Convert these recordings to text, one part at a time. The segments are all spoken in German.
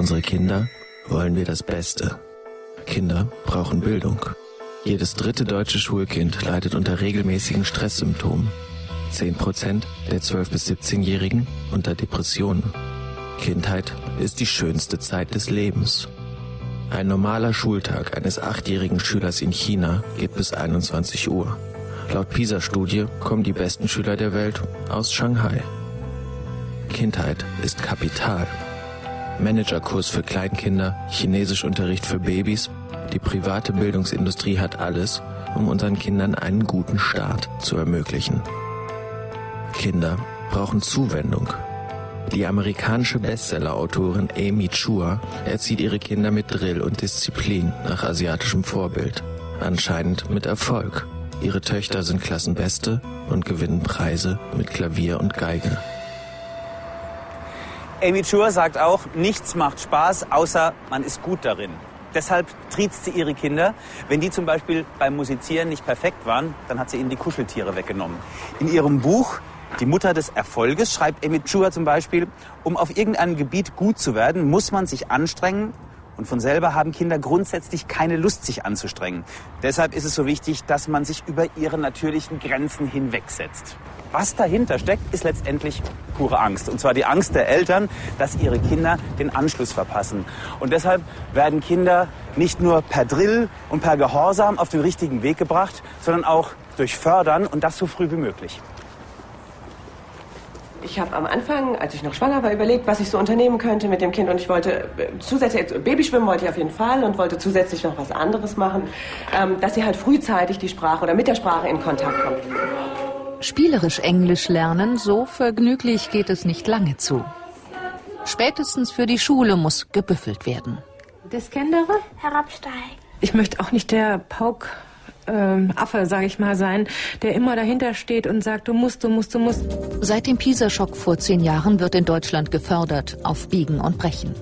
unsere Kinder wollen wir das Beste. Kinder brauchen Bildung. Jedes dritte deutsche Schulkind leidet unter regelmäßigen Stresssymptomen. 10% der 12- bis 17-Jährigen unter Depressionen. Kindheit ist die schönste Zeit des Lebens. Ein normaler Schultag eines achtjährigen Schülers in China geht bis 21 Uhr. Laut PISA-Studie kommen die besten Schüler der Welt aus Shanghai. Kindheit ist Kapital. Managerkurs für Kleinkinder, Chinesischunterricht für Babys. Die private Bildungsindustrie hat alles, um unseren Kindern einen guten Start zu ermöglichen. Kinder brauchen Zuwendung. Die amerikanische Bestsellerautorin Amy Chua erzieht ihre Kinder mit Drill und Disziplin nach asiatischem Vorbild. Anscheinend mit Erfolg. Ihre Töchter sind Klassenbeste und gewinnen Preise mit Klavier und Geige. Amy Chua sagt auch, nichts macht Spaß, außer man ist gut darin. Deshalb triezt sie ihre Kinder. Wenn die zum Beispiel beim Musizieren nicht perfekt waren, dann hat sie ihnen die Kuscheltiere weggenommen. In ihrem Buch Die Mutter des Erfolges schreibt Amy Chua zum Beispiel, um auf irgendeinem Gebiet gut zu werden, muss man sich anstrengen und von selber haben Kinder grundsätzlich keine Lust, sich anzustrengen. Deshalb ist es so wichtig, dass man sich über ihre natürlichen Grenzen hinwegsetzt. Was dahinter steckt, ist letztendlich pure Angst. Und zwar die Angst der Eltern, dass ihre Kinder den Anschluss verpassen. Und deshalb werden Kinder nicht nur per Drill und per Gehorsam auf den richtigen Weg gebracht, sondern auch durch Fördern und das so früh wie möglich. Ich habe am Anfang, als ich noch schwanger war, überlegt, was ich so unternehmen könnte mit dem Kind. Und ich wollte äh, zusätzlich, Babyschwimmen wollte ich auf jeden Fall und wollte zusätzlich noch was anderes machen, ähm, dass sie halt frühzeitig die Sprache oder mit der Sprache in Kontakt kommt. Spielerisch Englisch lernen, so vergnüglich geht es nicht lange zu. Spätestens für die Schule muss gebüffelt werden. Das Kendere? Herabsteigen. Ich möchte auch nicht der Pauk ähm, Affe, sage ich mal, sein, der immer dahinter steht und sagt, du musst, du musst, du musst. Seit dem PISA-Schock vor zehn Jahren wird in Deutschland gefördert, auf Biegen und Brechen.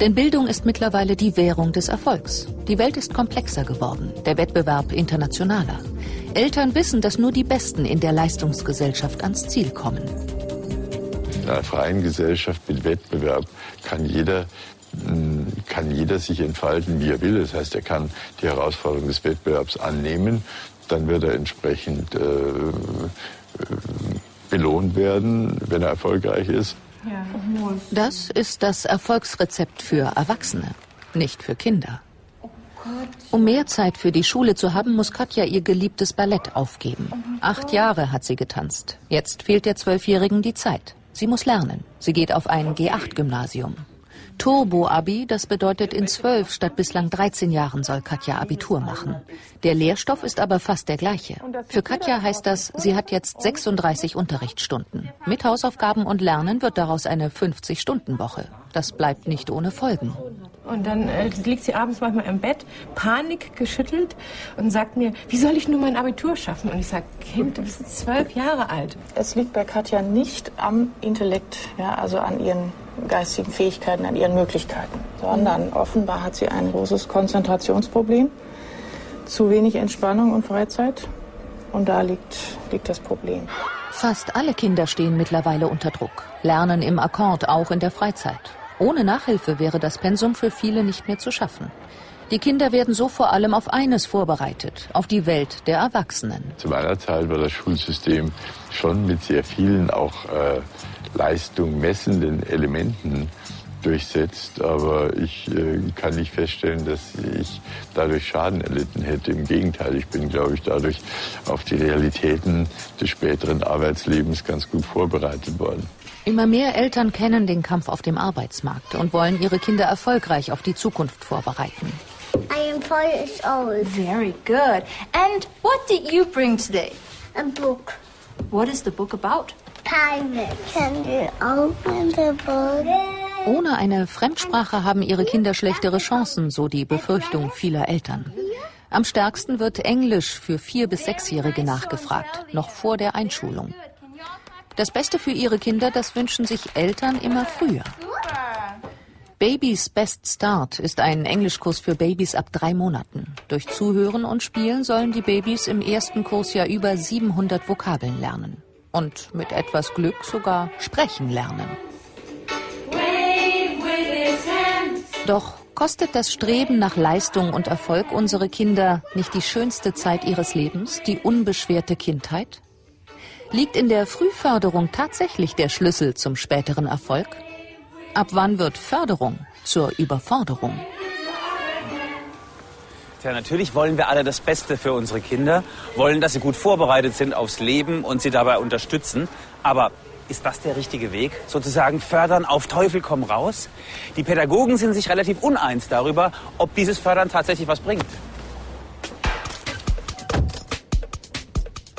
Denn Bildung ist mittlerweile die Währung des Erfolgs. Die Welt ist komplexer geworden, der Wettbewerb internationaler. Eltern wissen, dass nur die Besten in der Leistungsgesellschaft ans Ziel kommen. In einer freien Gesellschaft mit Wettbewerb kann jeder kann jeder sich entfalten, wie er will. Das heißt, er kann die Herausforderung des Wettbewerbs annehmen. Dann wird er entsprechend äh, belohnt werden, wenn er erfolgreich ist. Das ist das Erfolgsrezept für Erwachsene, nicht für Kinder. Um mehr Zeit für die Schule zu haben, muss Katja ihr geliebtes Ballett aufgeben. Acht Jahre hat sie getanzt. Jetzt fehlt der Zwölfjährigen die Zeit. Sie muss lernen. Sie geht auf ein G8-Gymnasium. Turbo-Abi, das bedeutet in zwölf statt bislang 13 Jahren soll Katja Abitur machen. Der Lehrstoff ist aber fast der gleiche. Für Katja heißt das, sie hat jetzt 36 Unterrichtsstunden. Mit Hausaufgaben und Lernen wird daraus eine 50-Stunden-Woche. Das bleibt nicht ohne Folgen. Und dann äh, liegt sie abends manchmal im Bett, Panik geschüttelt und sagt mir, wie soll ich nur mein Abitur schaffen? Und ich sage, Kind, du bist zwölf Jahre alt. Es liegt bei Katja nicht am Intellekt, ja, also an ihren geistigen Fähigkeiten, an ihren Möglichkeiten, sondern offenbar hat sie ein großes Konzentrationsproblem, zu wenig Entspannung und Freizeit und da liegt, liegt das Problem. Fast alle Kinder stehen mittlerweile unter Druck, lernen im Akkord auch in der Freizeit. Ohne Nachhilfe wäre das Pensum für viele nicht mehr zu schaffen. Die Kinder werden so vor allem auf eines vorbereitet, auf die Welt der Erwachsenen. Zu meiner Zeit war das Schulsystem schon mit sehr vielen auch äh, Leistung messenden Elementen durchsetzt. Aber ich äh, kann nicht feststellen, dass ich dadurch Schaden erlitten hätte. Im Gegenteil, ich bin, glaube ich, dadurch auf die Realitäten des späteren Arbeitslebens ganz gut vorbereitet worden. Immer mehr Eltern kennen den Kampf auf dem Arbeitsmarkt und wollen ihre Kinder erfolgreich auf die Zukunft vorbereiten. I am four years old. Very good. And what did you bring today? A book. What is the book about? Ohne eine Fremdsprache haben ihre Kinder schlechtere Chancen, so die Befürchtung vieler Eltern. Am stärksten wird Englisch für vier bis sechsjährige nachgefragt, noch vor der Einschulung. Das Beste für ihre Kinder, das wünschen sich Eltern immer früher. Babys Best Start ist ein Englischkurs für Babys ab drei Monaten. Durch Zuhören und Spielen sollen die Babys im ersten Kurs ja über 700 Vokabeln lernen. Und mit etwas Glück sogar sprechen lernen. Doch kostet das Streben nach Leistung und Erfolg unsere Kinder nicht die schönste Zeit ihres Lebens, die unbeschwerte Kindheit? Liegt in der Frühförderung tatsächlich der Schlüssel zum späteren Erfolg? Ab wann wird Förderung zur Überforderung? Tja, natürlich wollen wir alle das Beste für unsere Kinder, wollen, dass sie gut vorbereitet sind aufs Leben und sie dabei unterstützen. Aber ist das der richtige Weg? Sozusagen fördern auf Teufel komm raus? Die Pädagogen sind sich relativ uneins darüber, ob dieses Fördern tatsächlich was bringt.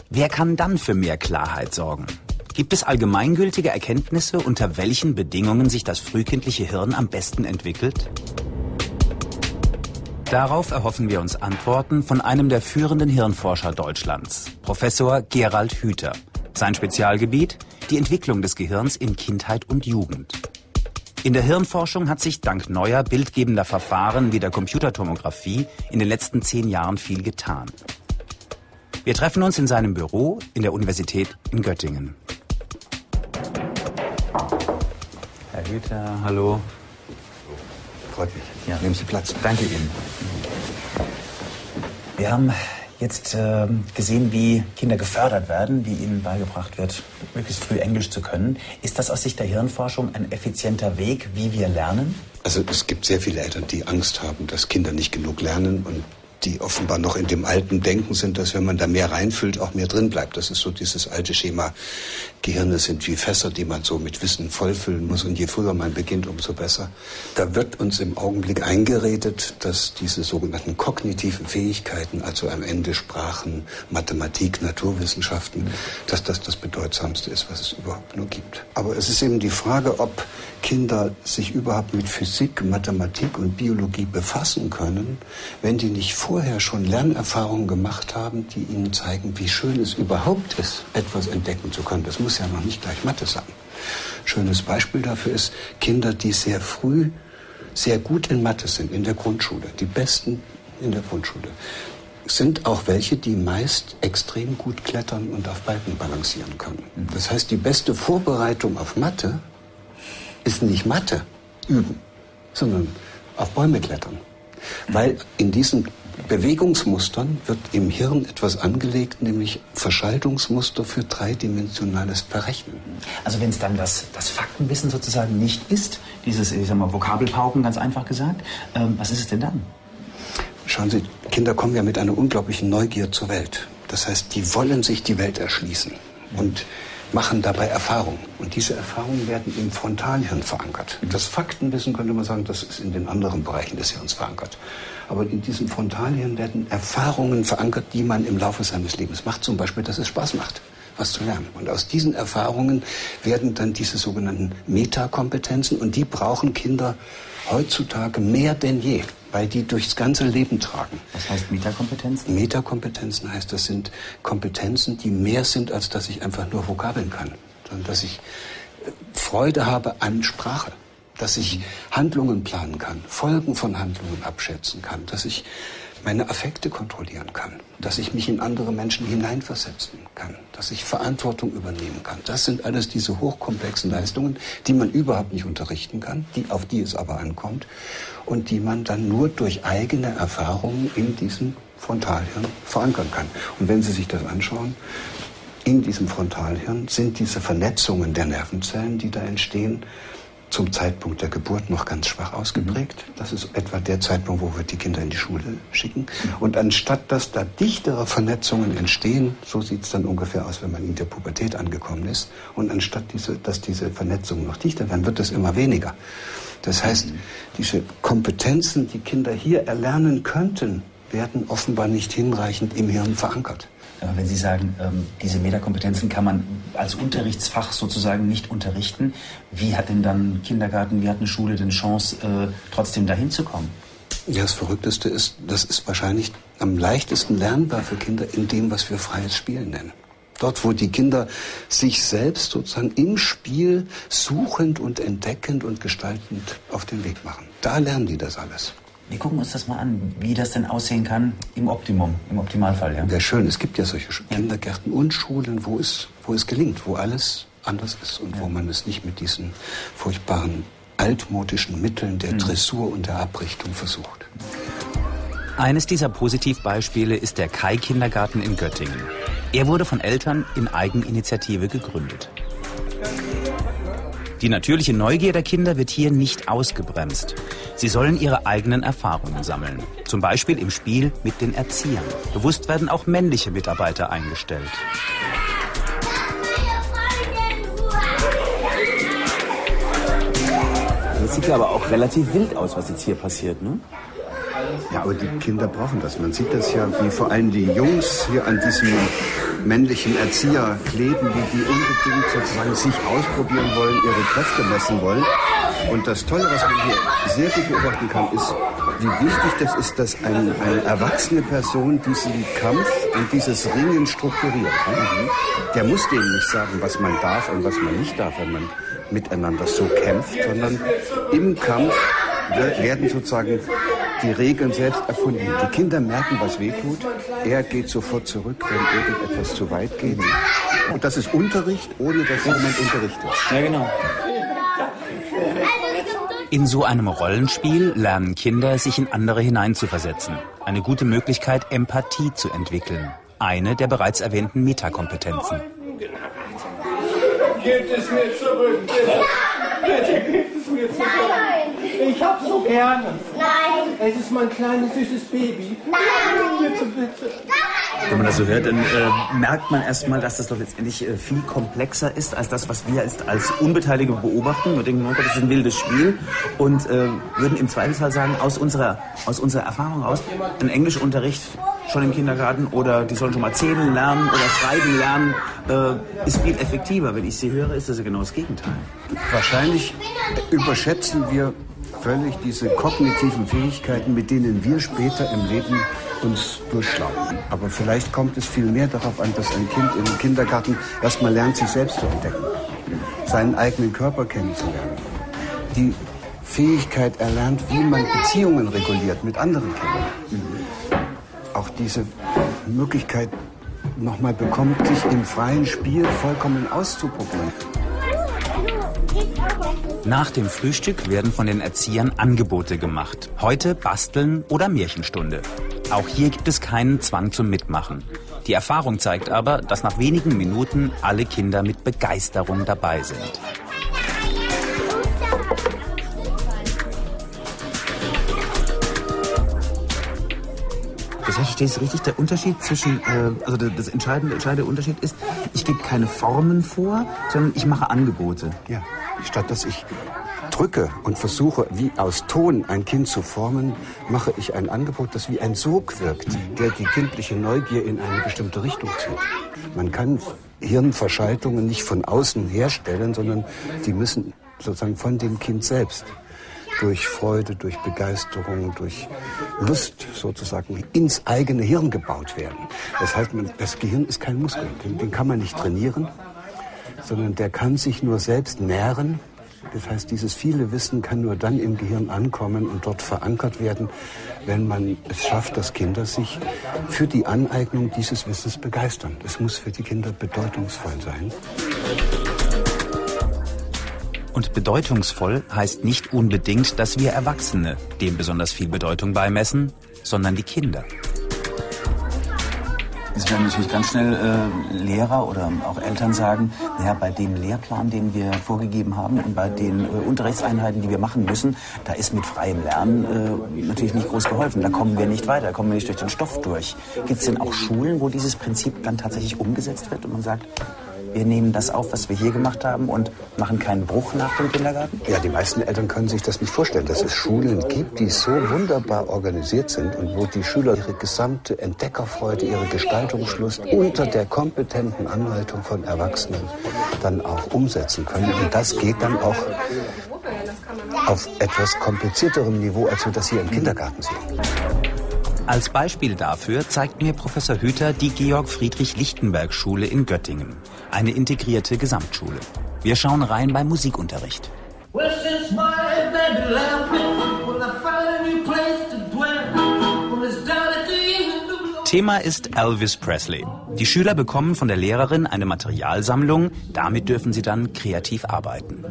Wer kann dann für mehr Klarheit sorgen? Gibt es allgemeingültige Erkenntnisse, unter welchen Bedingungen sich das frühkindliche Hirn am besten entwickelt? Darauf erhoffen wir uns Antworten von einem der führenden Hirnforscher Deutschlands, Professor Gerald Hüther. Sein Spezialgebiet die Entwicklung des Gehirns in Kindheit und Jugend. In der Hirnforschung hat sich dank neuer bildgebender Verfahren wie der Computertomographie in den letzten zehn Jahren viel getan. Wir treffen uns in seinem Büro in der Universität in Göttingen. Herr Hüther, hallo. Freut mich. Ja. Nehmen Sie Platz. Danke Ihnen. Wir haben jetzt äh, gesehen, wie Kinder gefördert werden, wie ihnen beigebracht wird, möglichst früh Englisch zu können. Ist das aus Sicht der Hirnforschung ein effizienter Weg, wie wir lernen? Also es gibt sehr viele Eltern, die Angst haben, dass Kinder nicht genug lernen und die offenbar noch in dem alten Denken sind, dass wenn man da mehr reinfüllt, auch mehr drin bleibt. Das ist so dieses alte Schema. Gehirne sind wie Fässer, die man so mit Wissen vollfüllen muss. Und je früher man beginnt, umso besser. Da wird uns im Augenblick eingeredet, dass diese sogenannten kognitiven Fähigkeiten, also am Ende Sprachen, Mathematik, Naturwissenschaften, dass das das Bedeutsamste ist, was es überhaupt nur gibt. Aber es ist eben die Frage, ob Kinder sich überhaupt mit Physik, Mathematik und Biologie befassen können, wenn die nicht vorher schon Lernerfahrungen gemacht haben, die ihnen zeigen, wie schön es überhaupt ist, etwas entdecken zu können. Das muss ja noch nicht gleich Mathe sein. Schönes Beispiel dafür ist Kinder, die sehr früh sehr gut in Mathe sind, in der Grundschule, die Besten in der Grundschule, sind auch welche, die meist extrem gut klettern und auf Balken balancieren können. Das heißt, die beste Vorbereitung auf Mathe ist nicht Mathe üben, sondern auf Bäume klettern. Weil in diesen Bewegungsmustern wird im Hirn etwas angelegt, nämlich Verschaltungsmuster für dreidimensionales Berechnen. Also wenn es dann das, das Faktenwissen sozusagen nicht ist, dieses ich sag mal, Vokabelpauken ganz einfach gesagt, ähm, was ist es denn dann? Schauen Sie, Kinder kommen ja mit einer unglaublichen Neugier zur Welt. Das heißt, die wollen sich die Welt erschließen. Und machen dabei Erfahrungen. Und diese Erfahrungen werden im Frontalhirn verankert. Das Faktenwissen könnte man sagen, das ist in den anderen Bereichen des Hirns verankert. Aber in diesem Frontalhirn werden Erfahrungen verankert, die man im Laufe seines Lebens macht. Zum Beispiel, dass es Spaß macht, was zu lernen. Und aus diesen Erfahrungen werden dann diese sogenannten Metakompetenzen. Und die brauchen Kinder heutzutage mehr denn je weil die durchs ganze Leben tragen. Was heißt Metakompetenzen? Metakompetenzen heißt, das sind Kompetenzen, die mehr sind, als dass ich einfach nur Vokabeln kann, sondern dass ich äh, Freude habe an Sprache, dass ich Handlungen planen kann, Folgen von Handlungen abschätzen kann, dass ich meine Affekte kontrollieren kann, dass ich mich in andere Menschen hineinversetzen kann, dass ich Verantwortung übernehmen kann. Das sind alles diese hochkomplexen Leistungen, die man überhaupt nicht unterrichten kann, die, auf die es aber ankommt und die man dann nur durch eigene Erfahrungen in diesem Frontalhirn verankern kann. Und wenn Sie sich das anschauen, in diesem Frontalhirn sind diese Vernetzungen der Nervenzellen, die da entstehen, zum Zeitpunkt der Geburt noch ganz schwach ausgeprägt. Das ist etwa der Zeitpunkt, wo wir die Kinder in die Schule schicken. Und anstatt dass da dichtere Vernetzungen entstehen, so sieht es dann ungefähr aus, wenn man in der Pubertät angekommen ist, und anstatt diese, dass diese Vernetzungen noch dichter werden, wird es immer weniger. Das heißt, diese Kompetenzen, die Kinder hier erlernen könnten, werden offenbar nicht hinreichend im Hirn verankert. Wenn Sie sagen, ähm, diese Metakompetenzen kann man als Unterrichtsfach sozusagen nicht unterrichten, wie hat denn dann Kindergarten, wie hat eine Schule denn Chance, äh, trotzdem dahin zu kommen? Ja, das Verrückteste ist, das ist wahrscheinlich am leichtesten lernbar für Kinder in dem, was wir freies Spielen nennen. Dort, wo die Kinder sich selbst sozusagen im Spiel suchend und entdeckend und gestaltend auf den Weg machen. Da lernen die das alles. Wir gucken uns das mal an, wie das denn aussehen kann im Optimum, im Optimalfall. Ja, ja schön. Es gibt ja solche Kindergärten und Schulen, wo es, wo es gelingt, wo alles anders ist und ja. wo man es nicht mit diesen furchtbaren altmodischen Mitteln der Dressur und der Abrichtung versucht. Eines dieser Positivbeispiele ist der Kai-Kindergarten in Göttingen. Er wurde von Eltern in Eigeninitiative gegründet. Die natürliche Neugier der Kinder wird hier nicht ausgebremst. Sie sollen ihre eigenen Erfahrungen sammeln. Zum Beispiel im Spiel mit den Erziehern. Bewusst werden auch männliche Mitarbeiter eingestellt. Das sieht ja aber auch relativ wild aus, was jetzt hier passiert, ne? Ja, aber die Kinder brauchen das. Man sieht das ja, wie vor allem die Jungs hier an diesem männlichen Erzieher kleben, wie die unbedingt sozusagen sich ausprobieren wollen, ihre Kräfte messen wollen. Und das Tolle, was man hier sehr gut beobachten kann, ist, wie wichtig das ist, dass eine, eine erwachsene Person diesen Kampf und dieses Ringen strukturiert. Der muss denen nicht sagen, was man darf und was man nicht darf, wenn man miteinander so kämpft, sondern im Kampf werden sozusagen die Regeln selbst erfunden. Die Kinder merken, was weh tut. Er geht sofort zurück, wenn irgendetwas zu weit geht. Und das ist Unterricht, ohne dass jemand unterrichtet. Ja, genau. In so einem Rollenspiel lernen Kinder, sich in andere hineinzuversetzen. Eine gute Möglichkeit, Empathie zu entwickeln. Eine der bereits erwähnten Metakompetenzen. Gebt es mir zurück, bitte. Bitte gebt es mir zurück. Ich hab so gerne. Nein. Es ist mein kleines süßes Baby. Nein. Bitte, bitte. Wenn man das so hört, dann äh, merkt man erstmal, dass das doch letztendlich äh, viel komplexer ist als das, was wir als, als Unbeteiligte beobachten. Wir denken, oh Gott, das ist ein wildes Spiel und äh, würden im Zweifelsfall sagen, aus unserer, aus unserer Erfahrung aus, ein Englischunterricht schon im Kindergarten oder die sollen schon mal zählen lernen oder schreiben lernen, äh, ist viel effektiver. Wenn ich sie höre, ist das ja genau das Gegenteil. Wahrscheinlich überschätzen wir völlig diese kognitiven Fähigkeiten, mit denen wir später im Leben uns durchschlagen. Aber vielleicht kommt es viel mehr darauf an, dass ein Kind im Kindergarten erstmal lernt, sich selbst zu entdecken, seinen eigenen Körper kennenzulernen, die Fähigkeit erlernt, wie man Beziehungen reguliert mit anderen Kindern. Auch diese Möglichkeit nochmal bekommt, sich im freien Spiel vollkommen auszuprobieren. Nach dem Frühstück werden von den Erziehern Angebote gemacht. Heute Basteln oder Märchenstunde. Auch hier gibt es keinen Zwang zum Mitmachen. Die Erfahrung zeigt aber, dass nach wenigen Minuten alle Kinder mit Begeisterung dabei sind. Das heißt, verstehst du richtig, der Unterschied zwischen, äh, also der- das entscheidende, entscheidende Unterschied ist, ich gebe keine Formen vor, sondern ich mache Angebote. Ja, statt dass ich drücke und versuche, wie aus Ton ein Kind zu formen, mache ich ein Angebot, das wie ein Sog wirkt, der die kindliche Neugier in eine bestimmte Richtung zieht. Man kann Hirnverschaltungen nicht von außen herstellen, sondern die müssen sozusagen von dem Kind selbst durch Freude, durch Begeisterung, durch Lust sozusagen ins eigene Hirn gebaut werden. Das heißt, das Gehirn ist kein Muskel, den, den kann man nicht trainieren, sondern der kann sich nur selbst nähren. Das heißt, dieses viele Wissen kann nur dann im Gehirn ankommen und dort verankert werden, wenn man es schafft, dass Kinder sich für die Aneignung dieses Wissens begeistern. Es muss für die Kinder bedeutungsvoll sein. Und bedeutungsvoll heißt nicht unbedingt, dass wir Erwachsene dem besonders viel Bedeutung beimessen, sondern die Kinder. Es werden natürlich ganz schnell äh, Lehrer oder auch Eltern sagen, naja, bei dem Lehrplan, den wir vorgegeben haben und bei den äh, Unterrichtseinheiten, die wir machen müssen, da ist mit freiem Lernen äh, natürlich nicht groß geholfen. Da kommen wir nicht weiter, da kommen wir nicht durch den Stoff durch. Gibt es denn auch Schulen, wo dieses Prinzip dann tatsächlich umgesetzt wird und man sagt, wir nehmen das auf, was wir hier gemacht haben und machen keinen Bruch nach dem Kindergarten? Ja, die meisten Eltern können sich das nicht vorstellen, dass es Schulen gibt, die so wunderbar organisiert sind und wo die Schüler ihre gesamte Entdeckerfreude, ihre Gestaltungslust unter der kompetenten Anleitung von Erwachsenen dann auch umsetzen können. Und das geht dann auch auf etwas komplizierterem Niveau, als wir das hier im Kindergarten sehen. Als Beispiel dafür zeigt mir Professor Hüter die Georg-Friedrich-Lichtenberg-Schule in Göttingen. Eine integrierte Gesamtschule. Wir schauen rein beim Musikunterricht. Well, Thema ist Elvis Presley. Die Schüler bekommen von der Lehrerin eine Materialsammlung. Damit dürfen sie dann kreativ arbeiten.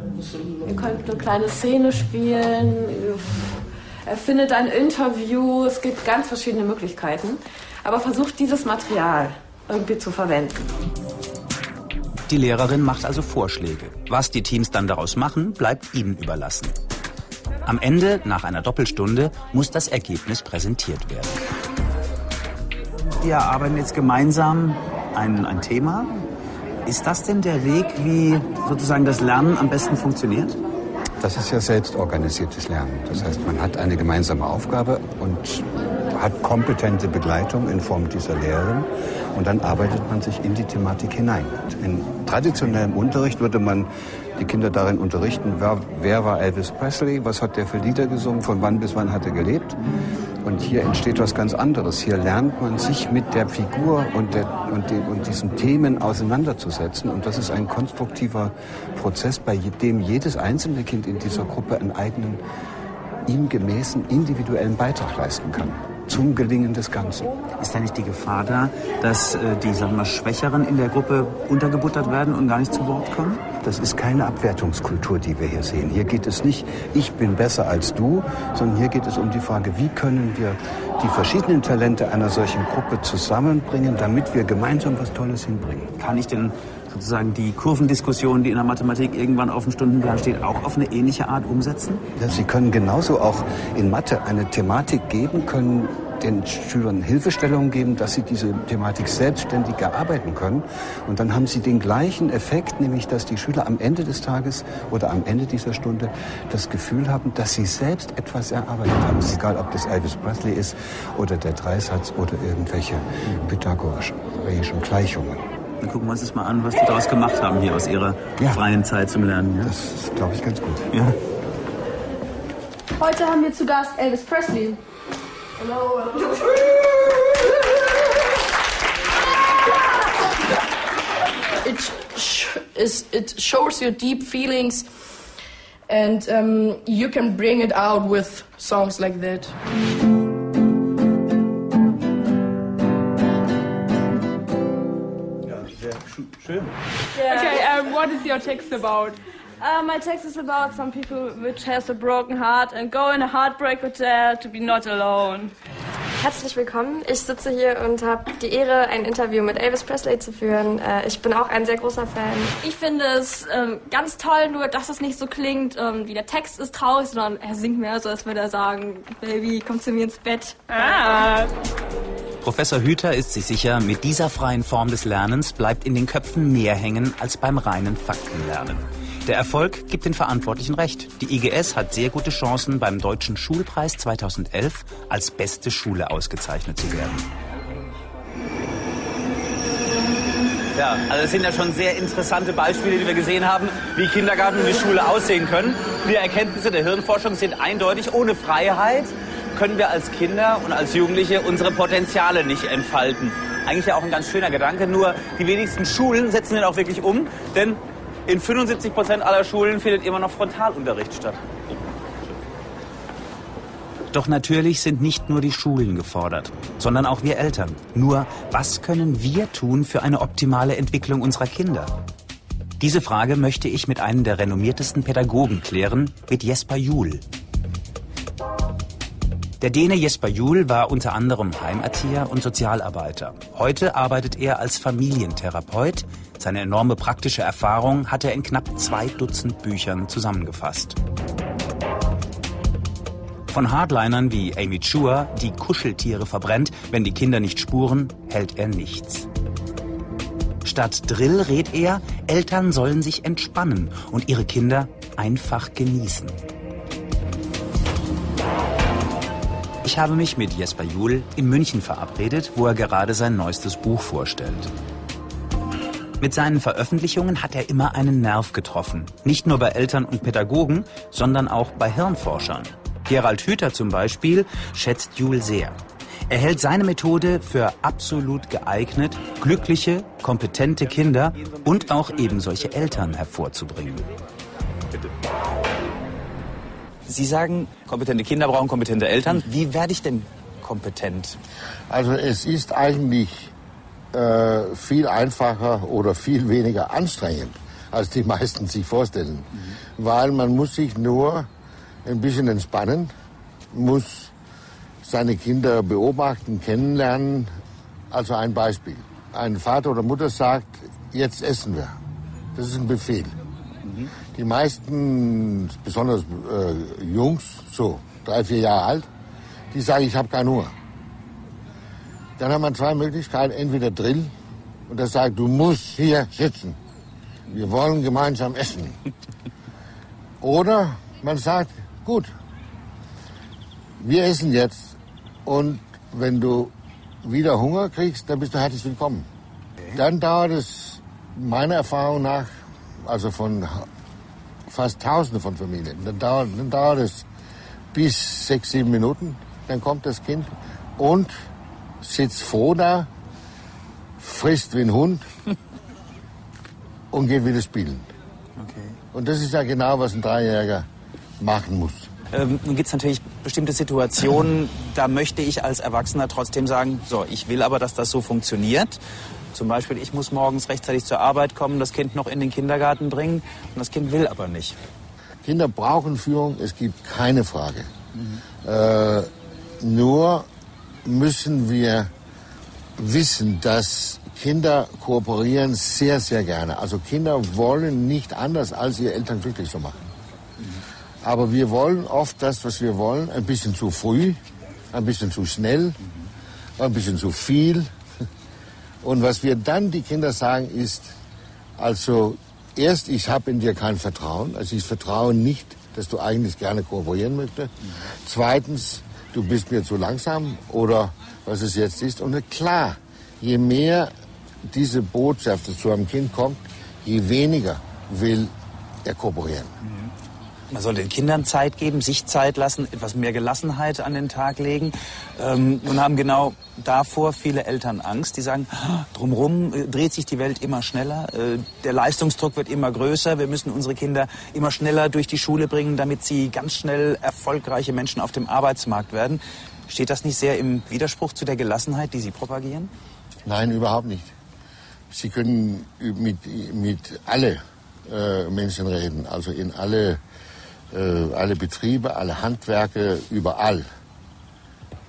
Ihr könnt eine kleine Szene spielen, erfindet ein Interview. Es gibt ganz verschiedene Möglichkeiten. Aber versucht dieses Material irgendwie zu verwenden. Die Lehrerin macht also Vorschläge. Was die Teams dann daraus machen, bleibt ihnen überlassen. Am Ende, nach einer Doppelstunde, muss das Ergebnis präsentiert werden. Wir erarbeiten jetzt gemeinsam ein, ein Thema. Ist das denn der Weg, wie sozusagen das Lernen am besten funktioniert? Das ist ja selbstorganisiertes Lernen. Das heißt, man hat eine gemeinsame Aufgabe und hat kompetente Begleitung in Form dieser Lehrerin und dann arbeitet man sich in die Thematik hinein. In traditionellem Unterricht würde man die Kinder darin unterrichten, wer, wer war Elvis Presley, was hat der für Lieder gesungen, von wann bis wann hat er gelebt. Und hier entsteht was ganz anderes. Hier lernt man sich mit der Figur und, der, und, den, und diesen Themen auseinanderzusetzen. Und das ist ein konstruktiver Prozess, bei dem jedes einzelne Kind in dieser Gruppe einen eigenen, ihm gemäßen individuellen Beitrag leisten kann zum Gelingen des Ganzen. Ist da nicht die Gefahr da, dass äh, die sagen wir, Schwächeren in der Gruppe untergebuttert werden und gar nicht zu Wort kommen? Das ist keine Abwertungskultur, die wir hier sehen. Hier geht es nicht, ich bin besser als du, sondern hier geht es um die Frage, wie können wir die verschiedenen Talente einer solchen Gruppe zusammenbringen, damit wir gemeinsam was Tolles hinbringen. Kann ich denn sozusagen die Kurvendiskussion, die in der Mathematik irgendwann auf dem Stundenplan steht, auch auf eine ähnliche Art umsetzen? Ja, Sie können genauso auch in Mathe eine Thematik geben, können den Schülern Hilfestellungen geben, dass sie diese Thematik selbstständig erarbeiten können. Und dann haben sie den gleichen Effekt, nämlich dass die Schüler am Ende des Tages oder am Ende dieser Stunde das Gefühl haben, dass sie selbst etwas erarbeitet haben. Es ist egal, ob das Elvis Presley ist oder der Dreisatz oder irgendwelche pythagorischen Gleichungen. Dann gucken wir uns das mal an, was die daraus gemacht haben hier aus ihrer ja. freien Zeit zum Lernen. Ja? Das ist, glaube ich, ganz gut. Ja. Heute haben wir zu Gast Elvis Presley. Hello. it, sh is, it shows your deep feelings and um, you can bring it out with songs like that. Schön. Yeah. Okay, um, what is your text about? Uh, my text is about some people which has a broken heart and go in a heartbreak hotel to be not alone. Herzlich willkommen. Ich sitze hier und habe die Ehre, ein Interview mit Elvis Presley zu führen. Äh, ich bin auch ein sehr großer Fan. Ich finde es ähm, ganz toll, nur dass es nicht so klingt, ähm, wie der Text ist traurig, sondern er singt mehr so, als würde er sagen, Baby, komm zu mir ins Bett. Ah. Professor Hüter ist sich sicher, mit dieser freien Form des Lernens bleibt in den Köpfen mehr hängen als beim reinen Faktenlernen. Der Erfolg gibt den Verantwortlichen recht. Die IGS hat sehr gute Chancen, beim Deutschen Schulpreis 2011 als beste Schule ausgezeichnet zu werden. Ja, also das sind ja schon sehr interessante Beispiele, die wir gesehen haben, wie Kindergarten und die Schule aussehen können. Die Erkenntnisse der Hirnforschung sind eindeutig. Ohne Freiheit können wir als Kinder und als Jugendliche unsere Potenziale nicht entfalten. Eigentlich ja auch ein ganz schöner Gedanke, nur die wenigsten Schulen setzen den auch wirklich um, denn in 75 Prozent aller Schulen findet immer noch Frontalunterricht statt. Doch natürlich sind nicht nur die Schulen gefordert, sondern auch wir Eltern. Nur, was können wir tun für eine optimale Entwicklung unserer Kinder? Diese Frage möchte ich mit einem der renommiertesten Pädagogen klären, mit Jesper Juhl. Der Däne Jesper Juhl war unter anderem Heimerzieher und Sozialarbeiter. Heute arbeitet er als Familientherapeut. Seine enorme praktische Erfahrung hat er in knapp zwei Dutzend Büchern zusammengefasst. Von Hardlinern wie Amy Chua, die Kuscheltiere verbrennt, wenn die Kinder nicht spuren, hält er nichts. Statt Drill rät er, Eltern sollen sich entspannen und ihre Kinder einfach genießen. Ich habe mich mit Jesper Juhl in München verabredet, wo er gerade sein neuestes Buch vorstellt. Mit seinen Veröffentlichungen hat er immer einen Nerv getroffen. Nicht nur bei Eltern und Pädagogen, sondern auch bei Hirnforschern. Gerald Hüther zum Beispiel schätzt Juhl sehr. Er hält seine Methode für absolut geeignet, glückliche, kompetente Kinder und auch eben solche Eltern hervorzubringen. Sie sagen, kompetente Kinder brauchen kompetente Eltern. Wie werde ich denn kompetent? Also es ist eigentlich äh, viel einfacher oder viel weniger anstrengend, als die meisten sich vorstellen. Mhm. Weil man muss sich nur ein bisschen entspannen, muss seine Kinder beobachten, kennenlernen. Also ein Beispiel. Ein Vater oder Mutter sagt, jetzt essen wir. Das ist ein Befehl. Mhm. Die meisten, besonders äh, Jungs, so drei, vier Jahre alt, die sagen, ich habe keinen Hunger. Dann hat man zwei Möglichkeiten. Entweder Drill und der sagt, du musst hier sitzen. Wir wollen gemeinsam essen. Oder man sagt, gut, wir essen jetzt und wenn du wieder Hunger kriegst, dann bist du herzlich willkommen. Dann dauert es meiner Erfahrung nach, also von fast Tausende von Familien, dann dauert, dann dauert es bis sechs, sieben Minuten, dann kommt das Kind und sitzt froh da, frisst wie ein Hund und geht wieder spielen. Okay. Und das ist ja genau, was ein Dreijähriger machen muss. Ähm, nun gibt es natürlich bestimmte Situationen, da möchte ich als Erwachsener trotzdem sagen, so, ich will aber, dass das so funktioniert. Zum Beispiel, ich muss morgens rechtzeitig zur Arbeit kommen, das Kind noch in den Kindergarten bringen und das Kind will aber nicht. Kinder brauchen Führung, es gibt keine Frage. Mhm. Äh, nur müssen wir wissen, dass Kinder kooperieren sehr, sehr gerne. Also Kinder wollen nicht anders, als ihre Eltern glücklich zu machen. Aber wir wollen oft das, was wir wollen, ein bisschen zu früh, ein bisschen zu schnell, ein bisschen zu viel. Und was wir dann die Kinder sagen ist, also erst, ich habe in dir kein Vertrauen, also ich vertraue nicht, dass du eigentlich gerne kooperieren möchtest. Zweitens, du bist mir zu langsam oder was es jetzt ist. Und klar, je mehr diese Botschaft zu einem Kind kommt, je weniger will er kooperieren. Man soll den Kindern Zeit geben, sich Zeit lassen, etwas mehr Gelassenheit an den Tag legen. Ähm, nun haben genau davor viele Eltern Angst. Die sagen, drumherum äh, dreht sich die Welt immer schneller, äh, der Leistungsdruck wird immer größer, wir müssen unsere Kinder immer schneller durch die Schule bringen, damit sie ganz schnell erfolgreiche Menschen auf dem Arbeitsmarkt werden. Steht das nicht sehr im Widerspruch zu der Gelassenheit, die Sie propagieren? Nein, überhaupt nicht. Sie können mit, mit alle äh, Menschen reden, also in alle, alle Betriebe, alle Handwerke, überall.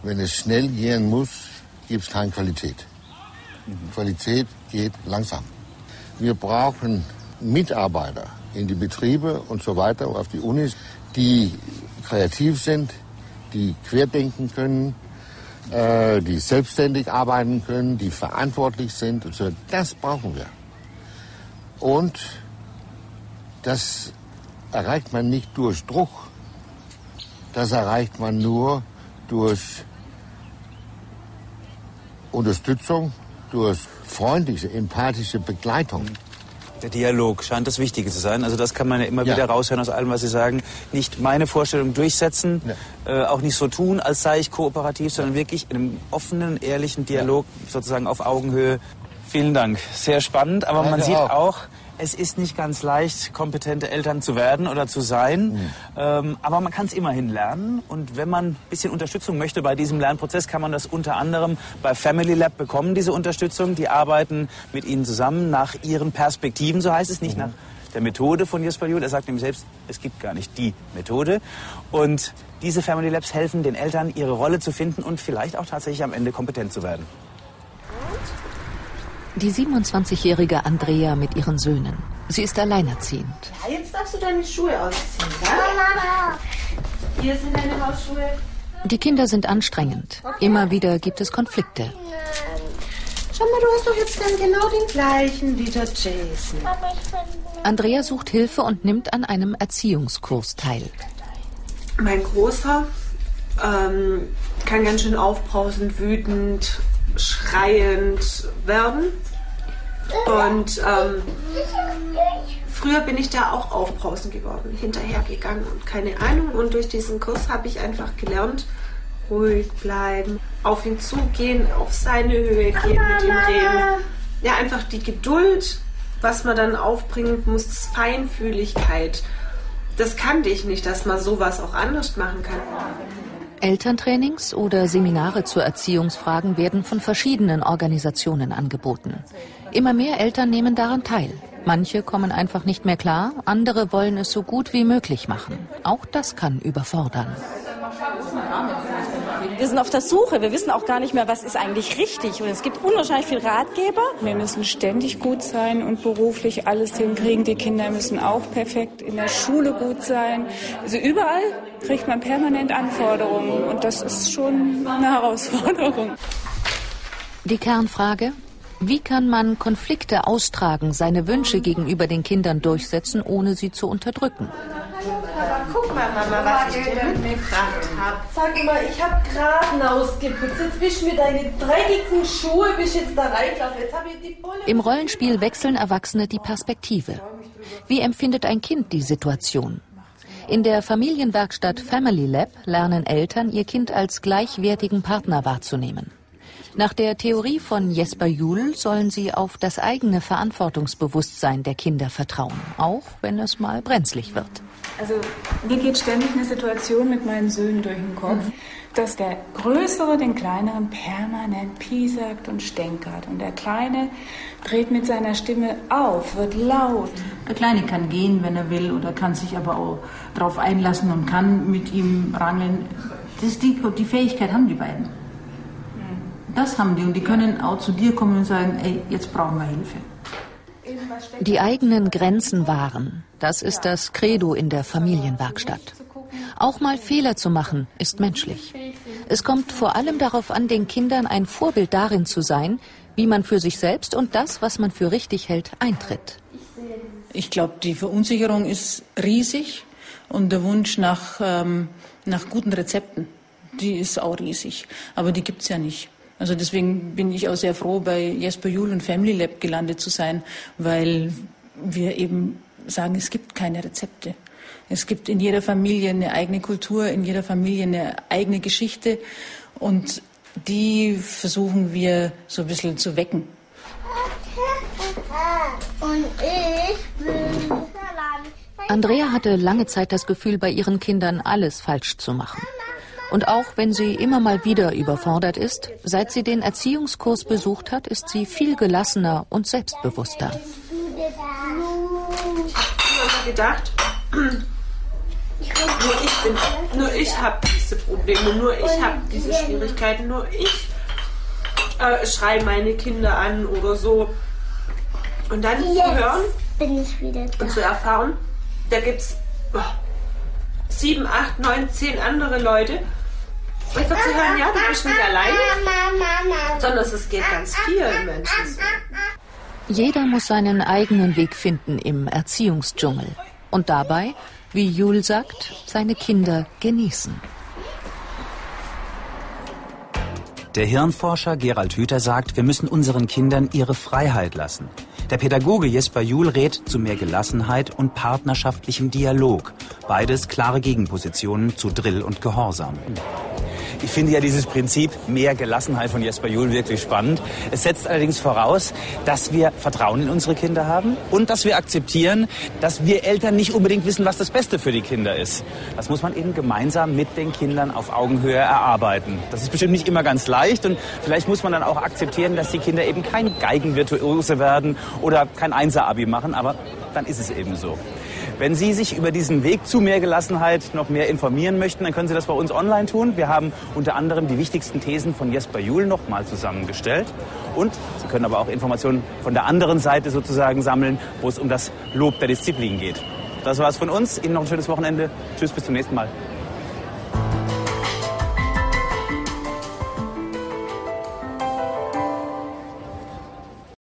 Wenn es schnell gehen muss, gibt es keine Qualität. Mhm. Qualität geht langsam. Wir brauchen Mitarbeiter in die Betriebe und so weiter, auf die Unis, die kreativ sind, die querdenken können, äh, die selbstständig arbeiten können, die verantwortlich sind. Und so. Das brauchen wir. Und das erreicht man nicht durch Druck, das erreicht man nur durch Unterstützung, durch freundliche, empathische Begleitung. Der Dialog scheint das Wichtige zu sein. Also das kann man ja immer ja. wieder raushören aus allem, was Sie sagen. Nicht meine Vorstellung durchsetzen, ja. äh, auch nicht so tun, als sei ich kooperativ, sondern wirklich in einem offenen, ehrlichen Dialog, ja. sozusagen auf Augenhöhe. Vielen Dank. Sehr spannend, aber Danke man sieht auch, auch es ist nicht ganz leicht, kompetente Eltern zu werden oder zu sein. Mhm. Ähm, aber man kann es immerhin lernen. Und wenn man ein bisschen Unterstützung möchte bei diesem Lernprozess, kann man das unter anderem bei Family Lab bekommen, diese Unterstützung. Die arbeiten mit Ihnen zusammen nach Ihren Perspektiven, so heißt es, nicht mhm. nach der Methode von Jesper Juhl. Er sagt nämlich selbst, es gibt gar nicht die Methode. Und diese Family Labs helfen den Eltern, ihre Rolle zu finden und vielleicht auch tatsächlich am Ende kompetent zu werden. Die 27-jährige Andrea mit ihren Söhnen. Sie ist alleinerziehend. Ja, jetzt darfst du deine Schuhe ausziehen. Ja? Mama. Hier sind deine Hausschuhe. Die Kinder sind anstrengend. Okay. Immer wieder gibt es Konflikte. Schau mal, du hast doch jetzt dann genau den gleichen wie der Jason. Andrea sucht Hilfe und nimmt an einem Erziehungskurs teil. Mein Großer ähm, kann ganz schön aufbrausend, wütend, schreiend werden. Und ähm, früher bin ich da auch aufbrausend geworden, hinterhergegangen und keine Ahnung. Und durch diesen Kurs habe ich einfach gelernt, ruhig bleiben, auf ihn zugehen, auf seine Höhe gehen, mit ihm reden. Ja, einfach die Geduld, was man dann aufbringen muss, Feinfühligkeit. Das kannte ich nicht, dass man sowas auch anders machen kann. Elterntrainings oder Seminare zu Erziehungsfragen werden von verschiedenen Organisationen angeboten. Immer mehr Eltern nehmen daran teil. Manche kommen einfach nicht mehr klar, andere wollen es so gut wie möglich machen. Auch das kann überfordern. Wir sind auf der Suche. Wir wissen auch gar nicht mehr, was ist eigentlich richtig. Und es gibt unwahrscheinlich viele Ratgeber. Wir müssen ständig gut sein und beruflich alles hinkriegen. Die Kinder müssen auch perfekt in der Schule gut sein. Also überall kriegt man permanent Anforderungen. Und das ist schon eine Herausforderung. Die Kernfrage, wie kann man Konflikte austragen, seine Wünsche gegenüber den Kindern durchsetzen, ohne sie zu unterdrücken? Guck mal, Mama, was ich dir mitgebracht habe. Sag mal, ich habe gerade ausgeputzt. Jetzt bist du mit deinen dreckigen Schuhe bist jetzt da reingelaufen. Jetzt habe ich die Bolle. Im Rollenspiel wechseln Erwachsene die Perspektive. Wie empfindet ein Kind die Situation? In der Familienwerkstatt Family Lab lernen Eltern, ihr Kind als gleichwertigen Partner wahrzunehmen. Nach der Theorie von Jesper Juhl sollen sie auf das eigene Verantwortungsbewusstsein der Kinder vertrauen, auch wenn es mal brenzlig wird. Also mir geht ständig eine Situation mit meinen Söhnen durch den Kopf, mhm. dass der Größere den Kleineren permanent piesackt und stänkert. Und der Kleine dreht mit seiner Stimme auf, wird laut. Der Kleine kann gehen, wenn er will, oder kann sich aber auch darauf einlassen und kann mit ihm rangeln. Das die, die Fähigkeit haben die beiden. Das haben die und die können auch zu dir kommen und sagen, ey, jetzt brauchen wir Hilfe. Die eigenen Grenzen wahren, das ist das Credo in der Familienwerkstatt. Auch mal Fehler zu machen, ist menschlich. Es kommt vor allem darauf an, den Kindern ein Vorbild darin zu sein, wie man für sich selbst und das, was man für richtig hält, eintritt. Ich glaube, die Verunsicherung ist riesig und der Wunsch nach, ähm, nach guten Rezepten, die ist auch riesig. Aber die gibt es ja nicht. Also deswegen bin ich auch sehr froh, bei Jesper Juhl und Family Lab gelandet zu sein, weil wir eben sagen, es gibt keine Rezepte. Es gibt in jeder Familie eine eigene Kultur, in jeder Familie eine eigene Geschichte und die versuchen wir so ein bisschen zu wecken. Und ich will Andrea hatte lange Zeit das Gefühl, bei ihren Kindern alles falsch zu machen. Und auch wenn sie immer mal wieder überfordert ist, seit sie den Erziehungskurs besucht hat, ist sie viel gelassener und selbstbewusster. Ich habe gedacht, nur ich bin, nur ich habe diese Probleme, nur ich habe diese Schwierigkeiten, nur ich äh, schreie meine Kinder an oder so. Und dann zu hören und zu erfahren, da gibt es oh, sieben, acht, neun, zehn andere Leute, Einfach zu hören, ja, du bist nicht alleine, sondern es geht ganz vielen Menschen so. Jeder muss seinen eigenen Weg finden im Erziehungsdschungel. Und dabei, wie Jul sagt, seine Kinder genießen. Der Hirnforscher Gerald Hüther sagt, wir müssen unseren Kindern ihre Freiheit lassen. Der Pädagoge Jesper Juhl rät zu mehr Gelassenheit und partnerschaftlichem Dialog. Beides klare Gegenpositionen zu Drill und Gehorsam. Ich finde ja dieses Prinzip mehr Gelassenheit von Jesper Juhl wirklich spannend. Es setzt allerdings voraus, dass wir Vertrauen in unsere Kinder haben und dass wir akzeptieren, dass wir Eltern nicht unbedingt wissen, was das Beste für die Kinder ist. Das muss man eben gemeinsam mit den Kindern auf Augenhöhe erarbeiten. Das ist bestimmt nicht immer ganz leicht und vielleicht muss man dann auch akzeptieren, dass die Kinder eben kein Geigenvirtuose werden oder kein Einser-Abi machen, aber dann ist es eben so. Wenn Sie sich über diesen Weg zu mehr Gelassenheit noch mehr informieren möchten, dann können Sie das bei uns online tun. Wir haben unter anderem die wichtigsten Thesen von Jesper Juhl noch mal zusammengestellt. Und Sie können aber auch Informationen von der anderen Seite sozusagen sammeln, wo es um das Lob der Disziplin geht. Das war's von uns. Ihnen noch ein schönes Wochenende. Tschüss, bis zum nächsten Mal.